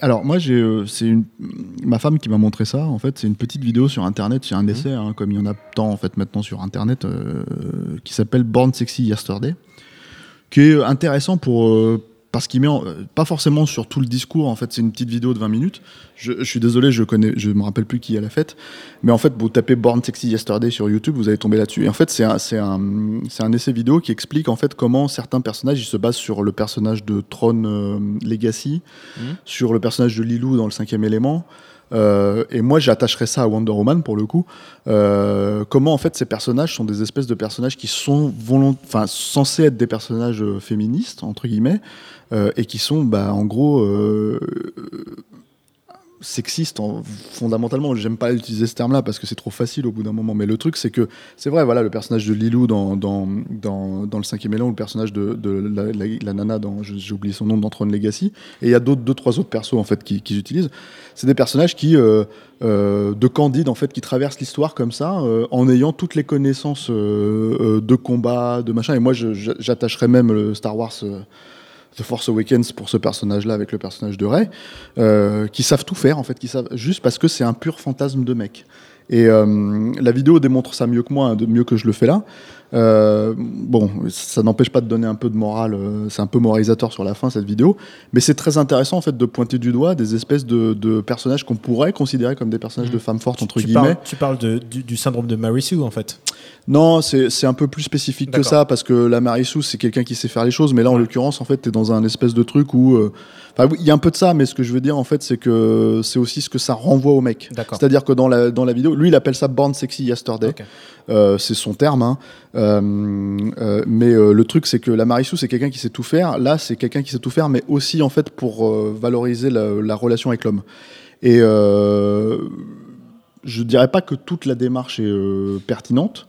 Alors moi j'ai euh, c'est une ma femme qui m'a montré ça en fait c'est une petite vidéo sur internet c'est un Mhm. essai hein, comme il y en a tant en fait maintenant sur internet euh, qui s'appelle Born Sexy Yesterday qui est intéressant pour euh, parce qu'il met en- euh, pas forcément sur tout le discours en fait c'est une petite vidéo de 20 minutes je, je suis désolé je connais je me rappelle plus qui a la fait mais en fait vous tapez Born Sexy Yesterday sur YouTube vous allez tomber là-dessus et en fait c'est un c'est un c'est un essai vidéo qui explique en fait comment certains personnages ils se basent sur le personnage de Tron euh, Legacy Mhm. sur le personnage de Lilou dans le cinquième élément. Euh, et moi, j'attacherais ça à Wonder Woman pour le coup. Euh, comment en fait ces personnages sont des espèces de personnages qui sont enfin censés être des personnages euh, féministes entre guillemets euh, et qui sont bah, en gros sexistes en- fondamentalement. J'aime pas utiliser ce terme-là parce que c'est trop facile au bout d'un moment. Mais le truc c'est que c'est vrai, voilà, le personnage de Lilou dans dans, dans, le cinquième élément ou le personnage de, la, nana dans j'ai oublié son nom dans Tron Legacy. Et il y a d'autres deux trois autres persos en fait qui- qu'ils utilisent. C'est des personnages qui euh, euh, de Candide en fait qui traversent l'histoire comme ça euh, en ayant toutes les connaissances de combat, de machin. Et moi j'attacherais même le Star Wars. The Force Awakens pour ce personnage-là avec le personnage de Rey, euh, qui savent tout faire en fait, qui savent juste parce que c'est un pur fantasme de mec. Et euh, la vidéo démontre ça mieux que moi, hein, mieux que je le fais là. Euh, bon, ça n'empêche pas de donner un peu de morale. c'est un peu moralisateur sur la fin cette vidéo, mais c'est très intéressant en fait de pointer du doigt des espèces de, de personnages qu'on pourrait considérer comme des personnages Mhm. de femmes fortes entre tu guillemets. parles, tu parles de- du, du syndrome de Mary Sue en fait. Non, c'est un peu plus spécifique que ça, parce que la Marissou, c'est quelqu'un qui sait faire les choses, mais là, en Ouais. l'occurrence, en fait, t'es dans un espèce de truc où... euh, Enfin, il y a un peu de ça, mais ce que je veux dire, en fait, c'est que c'est aussi ce que ça renvoie au mec. C'est-à-dire que dans la, dans la vidéo, lui, il appelle ça Born Sexy Yesterday. Euh, c'est son terme. hein. Euh, mais le truc, c'est que la Marissou, c'est quelqu'un qui sait tout faire. Là, c'est quelqu'un qui sait tout faire, mais aussi, en fait, pour valoriser la, la relation avec l'homme. Et euh, je dirais pas que toute la démarche est euh, pertinente.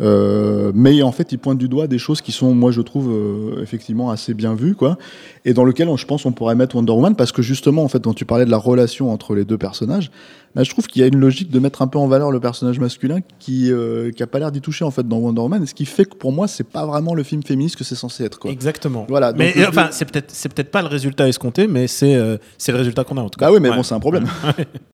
euh, mais en fait, il pointe du doigt des choses qui sont, moi, je trouve euh, effectivement assez bien vues, quoi, et dans lequel, je pense, on pourrait mettre Wonder Woman, parce que justement, en fait, quand tu parlais de la relation entre les deux personnages, bah, je trouve qu'il y a une logique de mettre un peu en valeur le personnage masculin qui, euh, qui a pas l'air d'y toucher en fait dans Wonder Woman, et ce qui fait que pour moi, c'est pas vraiment le film féministe que c'est censé être, quoi. Exactement. Voilà, donc mais enfin, c'est peut-être c'est peut-être pas le résultat escompté, mais c'est c'est le résultat qu'on a en tout cas. Bah oui, mais Ouais. bon, c'est un problème.